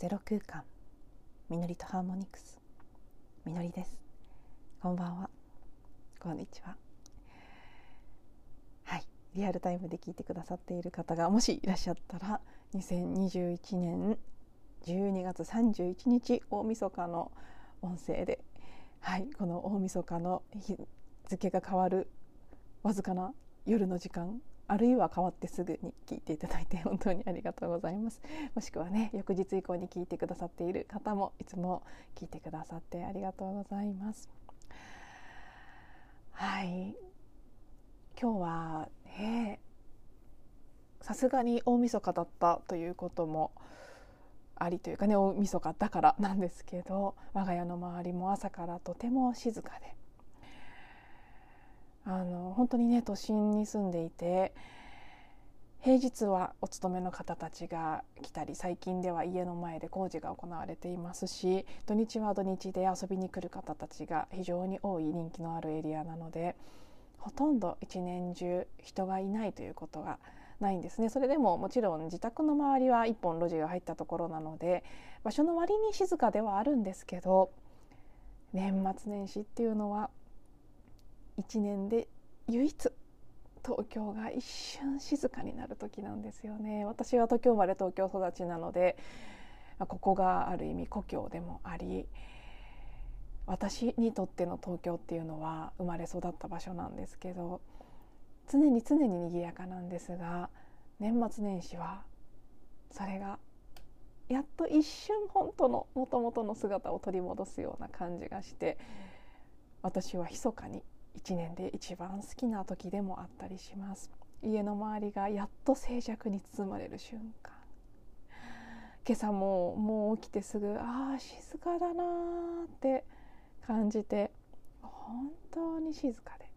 ゼロ空間。みのりとハーモニクス。みのりです。こんばんは。こんにちは。はい。リアルタイムで聞いてくださっている方がもしいらっしゃったら2021年12月31日大晦日の音声ではい。この大晦日の日付が変わるわずかな夜の時間あるいは変わってすぐに聞いていただいて本当にありがとうございます。もしくはね翌日以降に聞いてくださっている方もいつも聞いてくださってありがとうございます。はい。今日はねさすがに大晦日だったということもありというかね大晦日だからなんですけど我が家の周りも朝からとても静かであの本当にね都心に住んでいて平日はお勤めの方たちが来たり最近では家の前で工事が行われていますし土日は土日で遊びに来る方たちが非常に多い人気のあるエリアなのでほとんど一年中人がいないということがないんですね。それでももちろん自宅の周りは一本路地が入ったところなので場所の割に静かではあるんですけど年末年始っていうのは1年で唯一東京が一瞬静かになる時なんですよね。私は東京生まれ東京育ちなのでここがある意味故郷でもあり私にとっての東京っていうのは生まれ育った場所なんですけど常に常に賑やかなんですが年末年始はそれがやっと一瞬本当のもともとの姿を取り戻すような感じがして私は密かに1年で一番好きな時でもあったりします。家の周りがやっと静寂に包まれる瞬間。今朝ももう起きてすぐああ静かだなって感じて本当に静かで。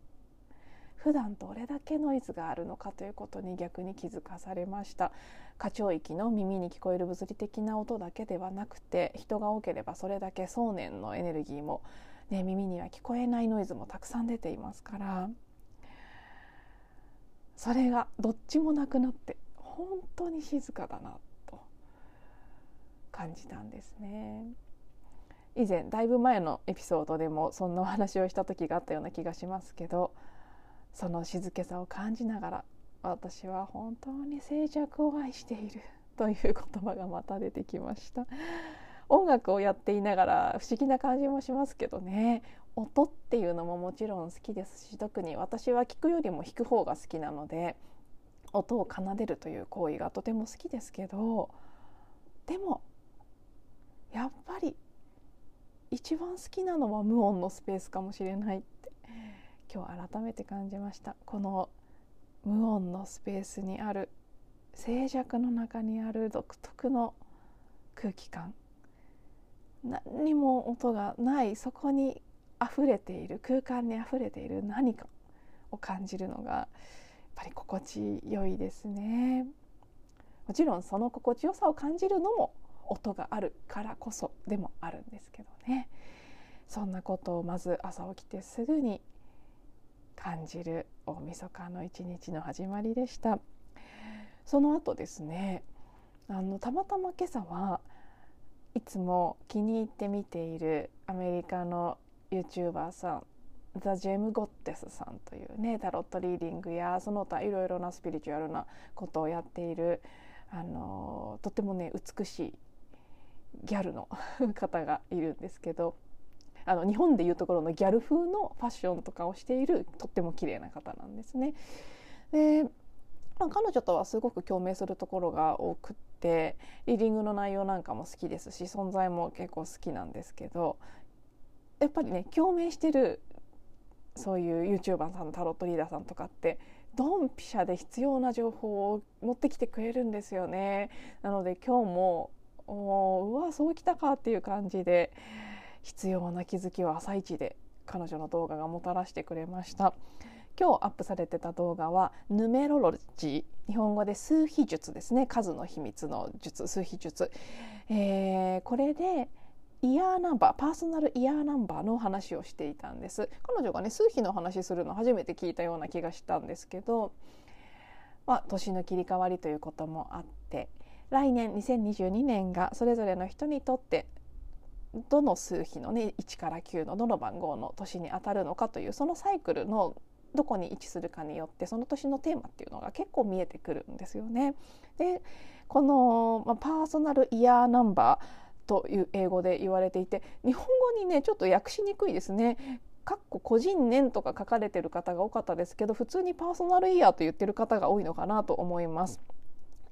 普段どれだけノイズがあるのかということに逆に気づかされました。過聴域の耳に聞こえる物理的な音だけではなくて人が多ければそれだけ想念のエネルギーもね、耳には聞こえないノイズもたくさん出ていますからそれがどっちもなくなって本当に静かだなと感じたんですね。以前だいぶ前のエピソードでもそんなお話をした時があったような気がしますけどその静けさを感じながら私は本当に静寂を愛しているという言葉がまた出てきました。音楽をやっていながら不思議な感じもしますけどね。音っていうのももちろん好きですし特に私は聞くよりも弾く方が好きなので音を奏でるという行為がとても好きですけどでもやっぱり一番好きなのは無音のスペースかもしれないって今日改めて感じました。この無音のスペースにある静寂の中にある独特の空気感。何にも音がないそこに溢れている空間に溢れている何かを感じるのがやっぱり心地よいですね。もちろんその心地よさを感じるのも音があるからこそでもあるんですけどね。そんなことをまず朝起きてすぐに感じる大晦日の一日の始まりでした。その後ですねあのたまたま今朝はいつも気に入って見ているアメリカの YouTuber さんザ・ジェム・ゴッテスさんというねタロットリーディングやその他いろいろなスピリチュアルなことをやっているあのとてもね美しいギャルの 方がいるんですけどあの日本でいうところのギャル風のファッションとかをしているとっても綺麗な方なんですね。でまあ、彼女とはすごく共鳴するところが多くってリーディングの内容なんかも好きですし存在も結構好きなんですけどやっぱりね共鳴してるそういう YouTuber さんタロットリーダーさんとかってドンピシャで必要な情報を持ってきてくれるんですよね。なので今日もうわそうきたかっていう感じで必要な気づきを朝一で彼女の動画がもたらしてくれました。今日アップされてた動画はヌメロロジー。日本語で数秘術ですね。数の秘密の術。数秘術、えー、これでイヤーナンバーパーソナルイヤーナンバーの話をしていたんです。彼女がね数秘の話するの初めて聞いたような気がしたんですけど、まあ、年の切り替わりということもあって来年2022年がそれぞれの人にとってどの数比のね1から9のどの番号の年に当たるのかというそのサイクルのどこに位置するかによってその年のテーマっていうのが結構見えてくるんですよね。でこの、まあ、パーソナルイヤーナンバーという英語で言われていて日本語にねちょっと訳しにくいですね。かっこ個人年とか書かれてる方が多かったですけど普通にパーソナルイヤーと言ってる方が多いのかなと思います。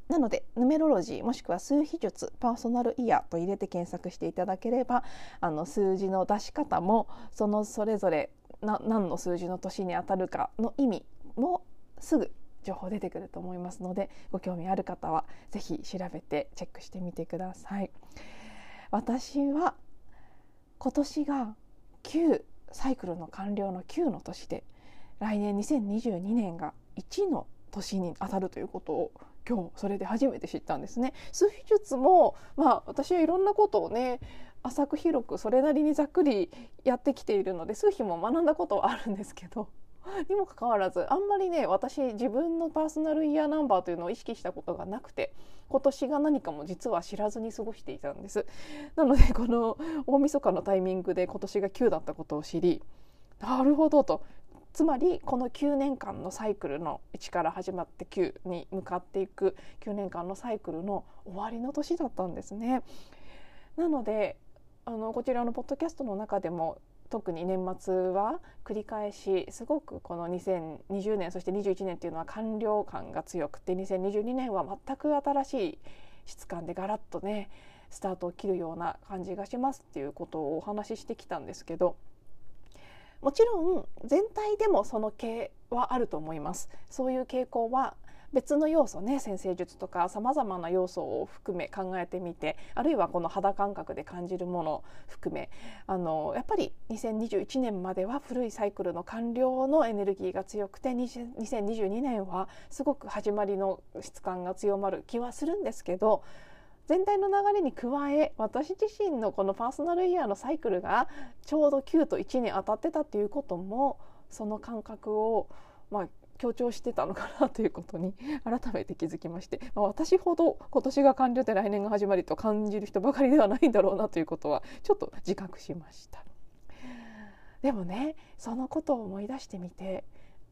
なのでヌメロロジーもしくは数比術パーソナルイヤーと入れて検索していただければあの数字の出し方もそのそれぞれ何の数字の年にあたるかの意味もすぐ情報出てくると思いますのでご興味ある方は是非調べてチェックしてみてください。私は今年が9サイクルの完了の9の年で来年2022年が1の年にあたるということを今日それで初めて知ったんですね。数秘術もまあ私はいろんなことをね浅く広くそれなりにざっくりやってきているので数秘も学んだことはあるんですけど にもかかわらずあんまりね私自分のパーソナルイヤーナンバーというのを意識したことがなくて今年が何かも実は知らずに過ごしていたんですなのでこの大晦日のタイミングで今年が9だったことを知りなるほどとつまりこの9年間のサイクルの1から始まって9に向かっていく9年間のサイクルの終わりの年だったんですね。なのであのこちらのポッドキャストの中でも特に年末は繰り返しすごくこの2020年そして21年っていうのは完了感が強くて2022年は全く新しい質感でガラッとねスタートを切るような感じがしますっていうことをお話ししてきたんですけどもちろん全体でもその系はあると思います。そういう傾向は別の要素ね先生術とかさまざまな要素を含め考えてみてあるいはこの肌感覚で感じるもの含めあのやっぱり2021年までは古いサイクルの完了のエネルギーが強くて2022年はすごく始まりの質感が強まる気はするんですけど全体の流れに加え私自身のこのパーソナルイヤーのサイクルがちょうど9と1に当たってたっていうこともその感覚をまあ強調してたのかなということに 改めて気づきまして、まあ、私ほど今年が完了で来年が始まりと感じる人ばかりではないんだろうなということはちょっと自覚しました。でもねそのことを思い出してみて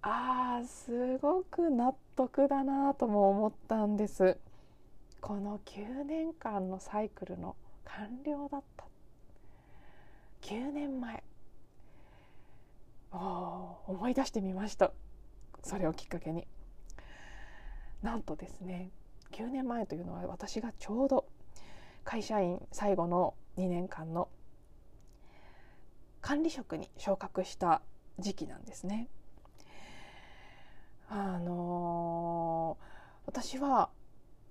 あーすごく納得だなとも思ったんです。この9年間のサイクルの完了だった。9年前思い出してみました。それをきっかけになんとですね9年前というのは私がちょうど会社員最後の2年間の管理職に昇格した時期なんですね。あのー、私は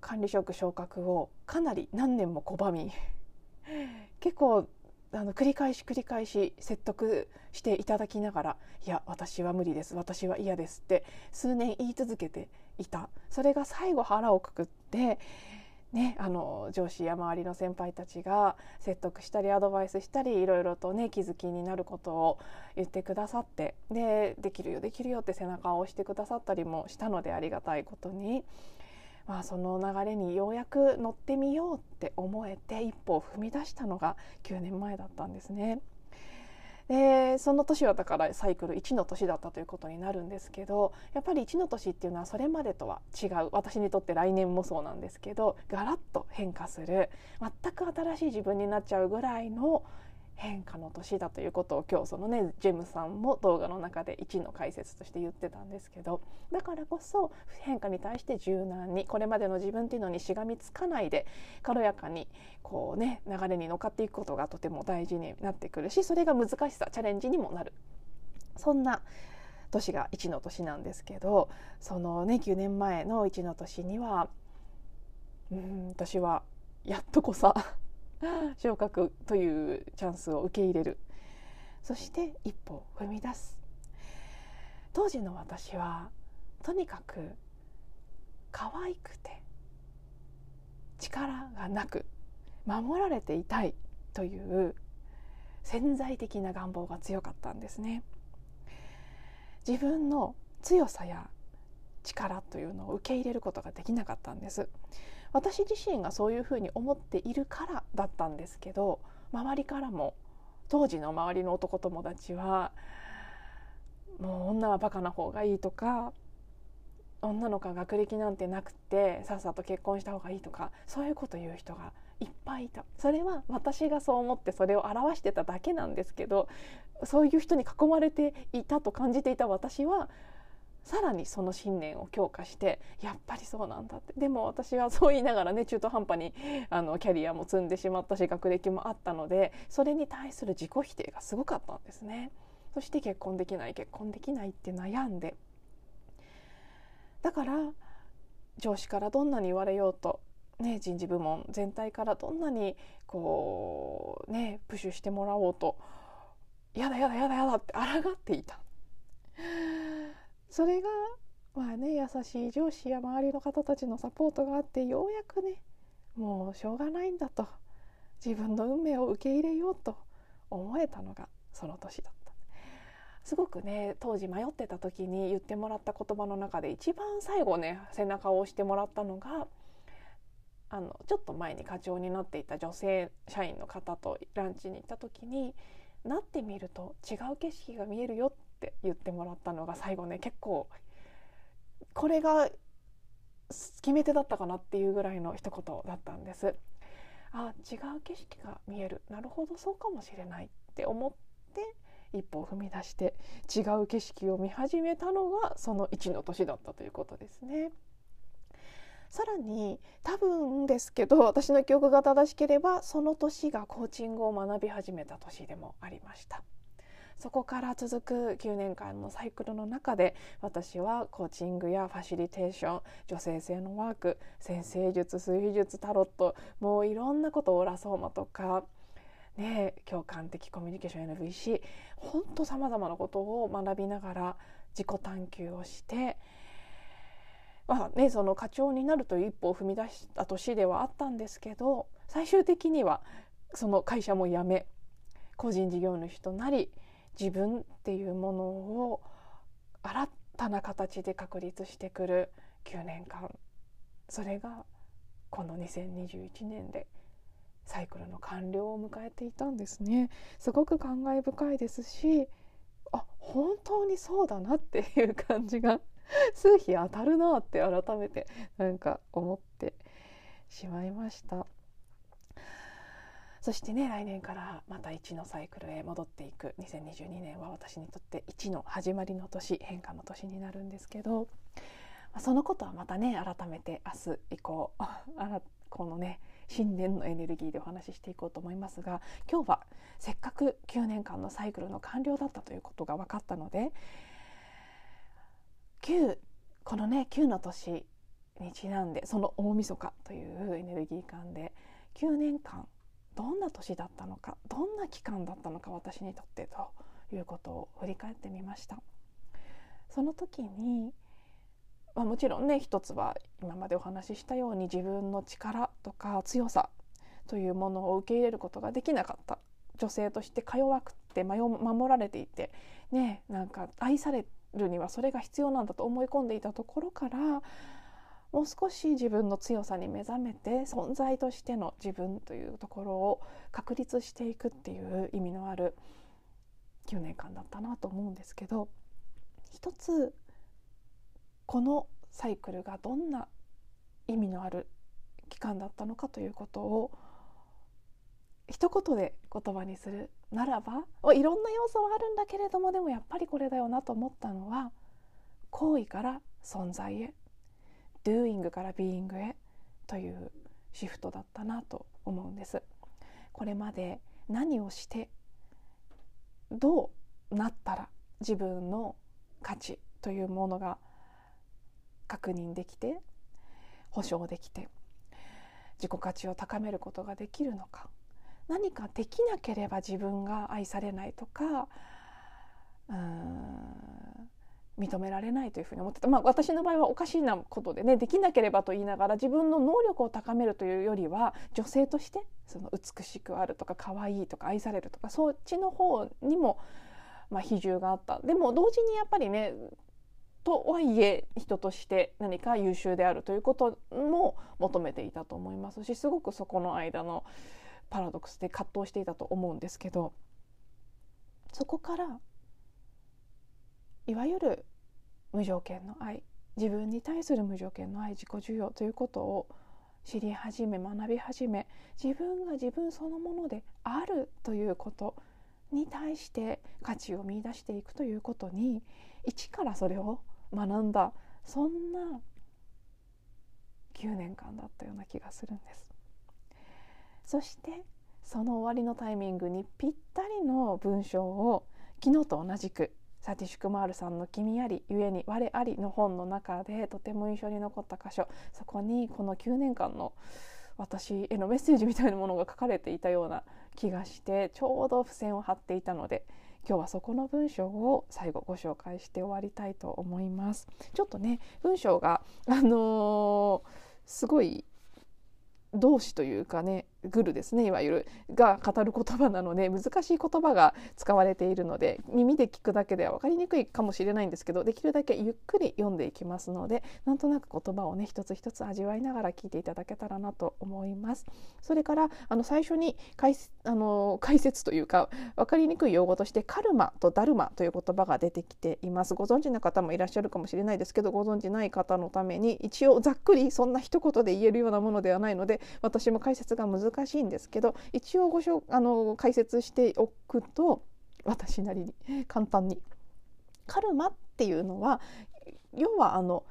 管理職昇格をかなり何年も拒み結構あの繰り返し繰り返し説得していただきながら「いや私は無理です。私は嫌です」って数年言い続けていた。それが最後腹をくくってね、あの上司や周りの先輩たちが説得したりアドバイスしたりいろいろとね気づきになることを言ってくださってでできるよできるよって背中を押してくださったりもしたのでありがたいことに。まあ、その流れにようやく乗ってみようって思えて一歩を踏み出したのが9年前だったんですね。でその年はだからサイクル1の年だったということになるんですけどやっぱり1の年っていうのはそれまでとは違う私にとって来年もそうなんですけどガラッと変化する全く新しい自分になっちゃうぐらいの変化の年だということを今日そのねジェムさんも動画の中で1の解説として言ってたんですけどだからこそ変化に対して柔軟にこれまでの自分っていうのにしがみつかないで軽やかにこうね流れに乗っかっていくことがとても大事になってくるしそれが難しさチャレンジにもなる。そんな年が1の年なんですけどそのね9年前の1の年にはうん私はやっとこさ昇格というチャンスを受け入れる。そして一歩踏み出す。当時の私はとにかく可愛くて力がなく守られていたいという潜在的な願望が強かったんですね。自分の強さや力というのを受け入れることができなかったんです。私自身がそういうふうに思っているからだったんですけど周りからも当時の周りの男友達はもう女はバカな方がいいとか女の子は学歴なんてなくてさっさと結婚した方がいいとかそういうこと言う人がいっぱいいた。それは私がそう思ってそれを表してただけなんですけどそういう人に囲まれていたと感じていた私はさらにその信念を強化してやっぱりそうなんだってでも私はそう言いながらね中途半端にあのキャリアも積んでしまったし学歴もあったのでそれに対する自己否定がすごかったんですね。そして結婚できない結婚できないって悩んでだから上司からどんなに言われようと、ね、人事部門全体からどんなにこうねプッシュしてもらおうとやだやだやだやだって抗っていた。それがまあね優しい上司や周りの方たちのサポートがあってようやくねもうしょうがないんだと自分の運命を受け入れようと思えたのがその年だった。すごくね当時迷ってた時に言ってもらった言葉の中で一番最後ね背中を押してもらったのがあのちょっと前に課長になっていた女性社員の方とランチに行った時になってみると違う景色が見えるよってって言ってもらったのが最後ね結構これが決め手だったかなっていうぐらいの一言だったんです。あ違う景色が見えるなるほどそうかもしれないって思って一歩を踏み出して違う景色を見始めたのがその1の年だったということですね。さらに多分ですけど私の記憶が正しければその年がコーチングを学び始めた年でもありました。そこから続く9年間のサイクルの中で私はコーチングやファシリテーション女性性のワーク先生術推理術タロットもういろんなことオーラソーマとかね、共感的コミュニケーション NVC ほんとさまざまなことを学びながら自己探求をして、まあね、その課長になるという一歩を踏み出した年ではあったんですけど最終的にはその会社も辞め個人事業主となり自分っていうものを新たな形で確立してくる9年間それがこの2021年でサイクルの完了を迎えていたんですねすごく感慨深いですしあ本当にそうだなっていう感じが数日当たるなって改めてなんか思ってしまいました。そしてね来年からまた1のサイクルへ戻っていく。2022年は私にとって1の始まりの年変化の年になるんですけどまあそのことはまたね改めて明日以降 このね新年のエネルギーでお話ししていこうと思いますが今日はせっかく9年間のサイクルの完了だったということが分かったので9このね9の年にちなんでその大晦日というエネルギー感で9年間どんな年だったのかどんな期間だったのか私にとってということを振り返ってみました。その時に、まあ、もちろんね一つは今までお話ししたように自分の力とか強さというものを受け入れることができなかった。女性としてか弱くて守られていてねなんか愛されるにはそれが必要なんだと思い込んでいたところからもう少し自分の強さに目覚めて存在としての自分というところを確立していくっていう意味のある9年間だったなと思うんですけど一つこのサイクルがどんな意味のある期間だったのかということを一言で言葉にするならばいろんな要素はあるんだけれどもでもやっぱりこれだよなと思ったのは行為から存在へ。Doing から being へというシフトだったなと思うんです。これまで何をしてどうなったら自分の価値というものが確認できて保証できて自己価値を高めることができるのか何かできなければ自分が愛されないとかうーん認められないというふうに思ってた、まあ、私の場合はおかしいなことでねできなければと言いながら自分の能力を高めるというよりは女性としてその美しくあるとか可愛いとか愛されるとかそっちの方にも、まあ、比重があった。でも同時にやっぱりねとはいえ人として何か優秀であるということも求めていたと思いますしすごくそこの間のパラドックスで葛藤していたと思うんですけどそこからいわゆる無条件の愛自分に対する無条件の愛自己需要ということを知り始め学び始め自分が自分そのものであるということに対して価値を見いだしていくということに一からそれを学んだそんな9年間だったような気がするんです。そしてその終わりのタイミングにぴったりの文章を昨日と同じくサティシュクマールさんの「君ありゆえに我あり」の本の中でとても印象に残った箇所そこにこの9年間の私へのメッセージみたいなものが書かれていたような気がしてちょうど付箋を貼っていたので今日はそこの文章を最後ご紹介して終わりたいと思います。ちょっとね文章があのー、すごい動詞というかねグルですねいわゆるが語る言葉なので難しい言葉が使われているので耳で聞くだけでは分かりにくいかもしれないんですけどできるだけゆっくり読んでいきますのでなんとなく言葉をね一つ一つ味わいながら聞いていただけたらなと思います。それからあの最初に解あの解説というか分かりにくい用語としてカルマとダルマという言葉が出てきています。ご存知の方もいらっしゃるかもしれないですけどご存知ない方のために一応ざっくりそんな一言で言えるようなものではないので私も解説が難しいんですけど一応ごしょあの解説しておくと私なりに簡単に。カルマっていうのは要はあの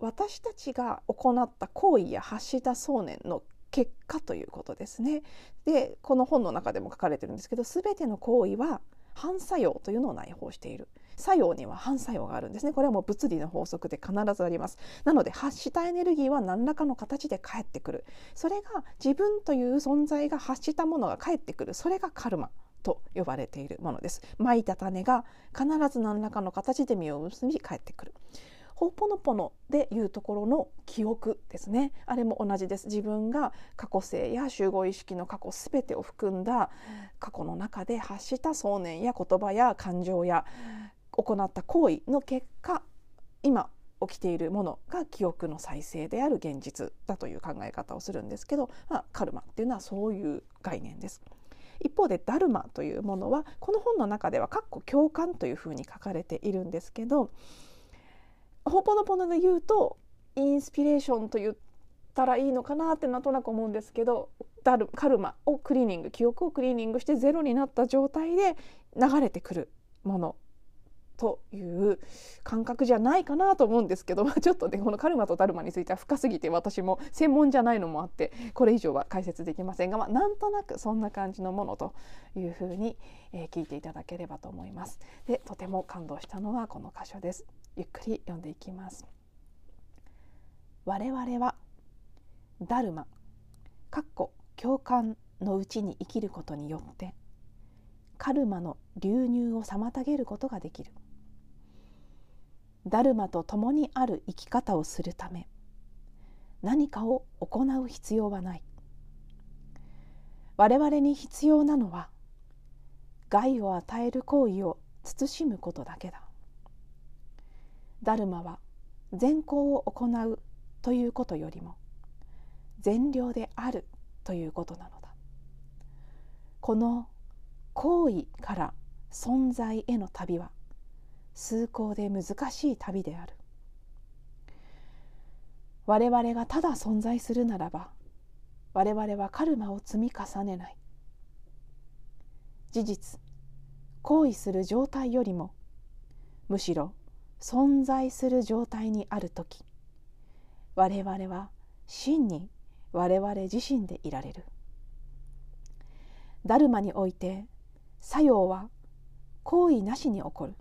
私たちが行った行為や発した想念の結果ということですね。でこの本の中でも書かれてるんですけど全ての行為は反作用というのを内包している作用には反作用があるんですね。これはもう物理の法則で必ずあります。なので発したエネルギーは何らかの形で返ってくる。それが自分という存在が発したものが返ってくる。それがカルマと呼ばれているものです。蒔いた種が必ず何らかの形で実を結び返ってくる。ホーポノポノでいうところの記憶ですね。あれも同じです。自分が過去性や集合意識の過去全てを含んだ過去の中で発した想念や言葉や感情や行った行為の結果今起きているものが記憶の再生である現実だという考え方をするんですけど、まあ、カルマっていうのはそういう概念です。一方でダルマというものはこの本の中では「共感」というふうに書かれているんですけどほぽのぽので言うとインスピレーションと言ったらいいのかなってなんとなく思うんですけどダルカルマをクリーニング記憶をクリーニングしてゼロになった状態で流れてくるものという感覚じゃないかなと思うんですけど、ちょっとねこのカルマとダルマについては深すぎて私も専門じゃないのもあってこれ以上は解説できませんが、まあ、なんとなくそんな感じのものというふうに、えー、聞いていただければと思います。でとても感動したのはこの箇所です。ゆっくり読んでいきます。我々はダルマかっこ共感のうちに生きることによってカルマの流入を妨げることができるダルマと共にある生き方をするため何かを行う必要はない。我々に必要なのは害を与える行為を慎むことだけだ。ダルマは善行を行うということよりも善良であるということなのだ。この行為から存在への旅は崇高で難しい旅である。我々がただ存在するならば我々はカルマを積み重ねない。事実行為する状態よりもむしろ存在する状態にある時我々は真に我々自身でいられる。ダルマにおいて作用は行為なしに起こる。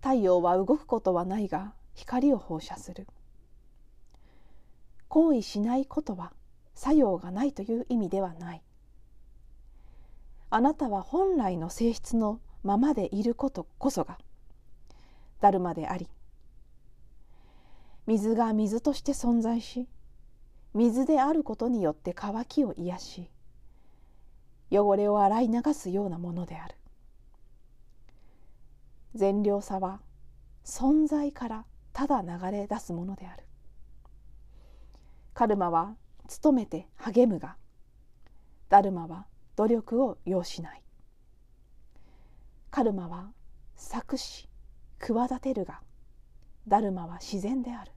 太陽は動くことはないが光を放射する。行為しないことは作用がないという意味ではない。あなたは本来の性質のままでいることこそがダルマであり水が水として存在し水であることによって乾きを癒し汚れを洗い流すようなものである。善良さは存在からただ流れ出すものである。カルマは努めて励むがダルマは努力を要しない。カルマは作し企てるがダルマは自然である。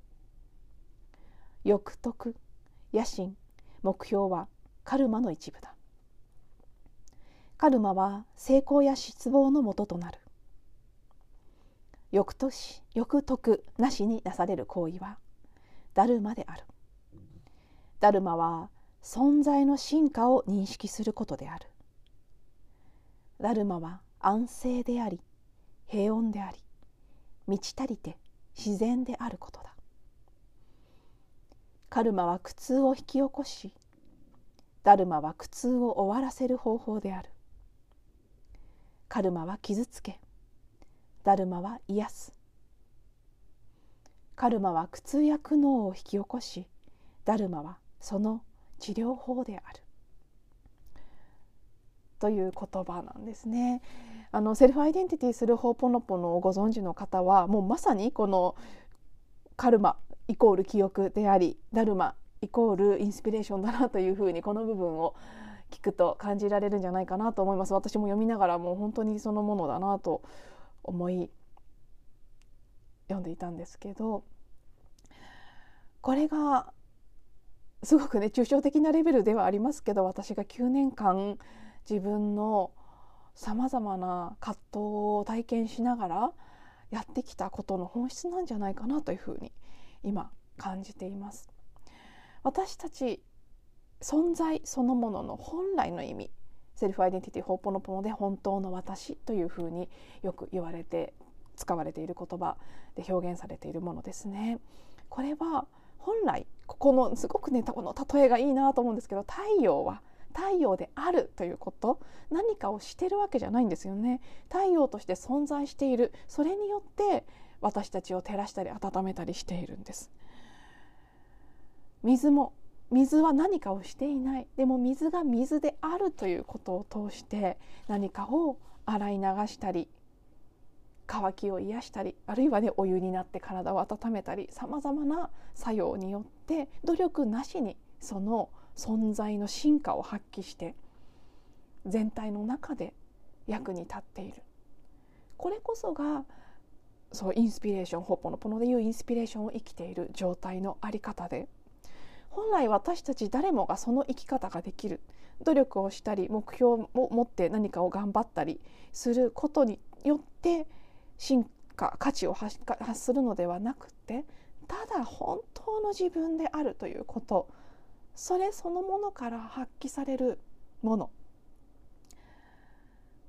欲得野心目標はカルマの一部だ。カルマは成功や失望のもととなる。欲とし欲得なしになされる行為はダルマである。ダルマは存在の進化を認識することである。ダルマは安静であり平穏であり満ち足りて自然であることだ。カルマは苦痛を引き起こしダルマは苦痛を終わらせる方法である。カルマは傷つけダルマは癒す。カルマは苦痛や苦悩を引き起こしダルマはその治療法である。という言葉なんですね。あのセルフアイデンティティするホーポノポノをご存知の方はもうまさにこのカルマイコール記憶でありダルマイコールインスピレーションだなというふうにこの部分を聞くと感じられるんじゃないかなと思います。私も読みながらもう本当にそのものだなと思い読んでいたんですけどこれがすごくね抽象的なレベルではありますけど私が9年間自分のさまざまな葛藤を体験しながらやってきたことの本質なんじゃないかなというふうに今感じています。私たち存在そのものの本来の意味セルフアイデンティティホーポノポノで本当の私というふうによく言われて使われている言葉で表現されているものですね。これは本来ここのすごくねこの例えがいいなと思うんですけど太陽は太陽であるということ何かをしてるわけじゃないんですよね。太陽として存在している。それによって私たちを照らしたり温めたりしているんです。水も水は何かをしていない。でも水が水であるということを通して何かを洗い流したり乾きを癒したりあるいはねお湯になって体を温めたりさまざまな作用によって努力なしにその存在の進化を発揮して全体の中で役に立っている。これこそがそうインスピレーションホッポのポノでいうインスピレーションを生きている状態のあり方で本来私たち誰もがその生き方ができる。努力をしたり目標を持って何かを頑張ったりすることによって進化価値を発するのではなくてただ本当の自分であるということ。それそのものから発揮されるもの。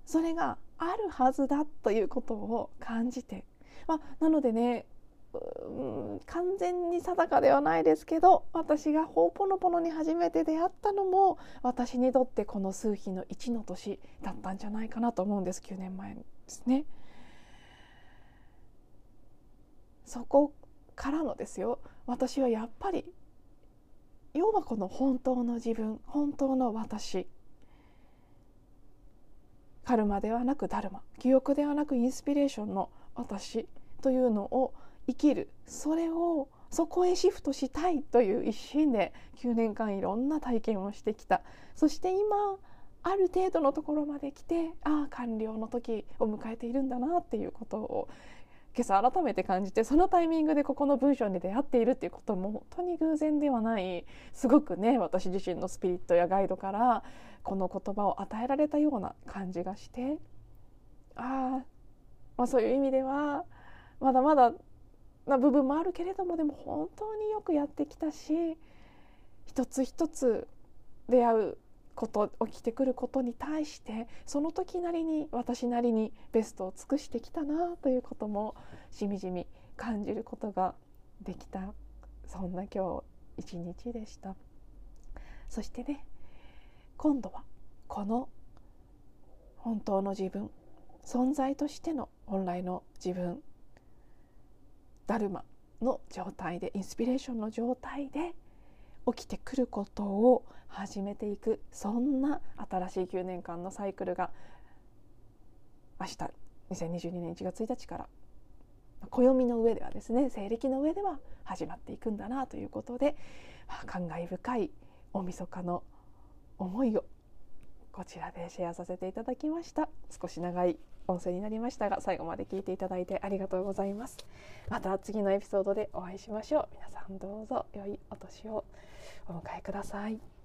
それがあるはずだということを感じて、まあ、なのでね完全に定かではないですけど私がホーポノポノに初めて出会ったのも私にとってこの数比の1の年だったんじゃないかなと思うんです9年前ですね。そこからのですよ。私はやっぱり要はこの本当の自分本当の私。カルマではなくダルマ。記憶ではなくインスピレーションの私というのを生きる。それをそこへシフトしたいという一心で9年間いろんな体験をしてきた。そして今ある程度のところまで来てああ完了の時を迎えているんだなっていうことを今朝改めて感じてそのタイミングでここの文章に出会っているっていうことも本当に偶然ではない。すごくね私自身のスピリットやガイドからこの言葉を与えられたような感じがして。あ、まあそういう意味ではまだまだな部分もあるけれどもでも本当によくやってきたし一つ一つ出会うこと起きてくることに対してその時なりに私なりにベストを尽くしてきたなということもしみじみ感じることができた。そんな今日一日でした。そしてね今度はこの本当の自分存在としての本来の自分ダルマの状態でインスピレーションの状態で起きてくることを始めていくそんな新しい9年間のサイクルが明日2022年1月1日から暦の上ではですね西暦の上では始まっていくんだなということで、まあ、感慨深い大晦日の思いをこちらでシェアさせていただきました。少し長い音声になりましたが最後まで聞いていただいてありがとうございます。また次のエピソードでお会いしましょう。皆さんどうぞ良いお年を。お迎えください。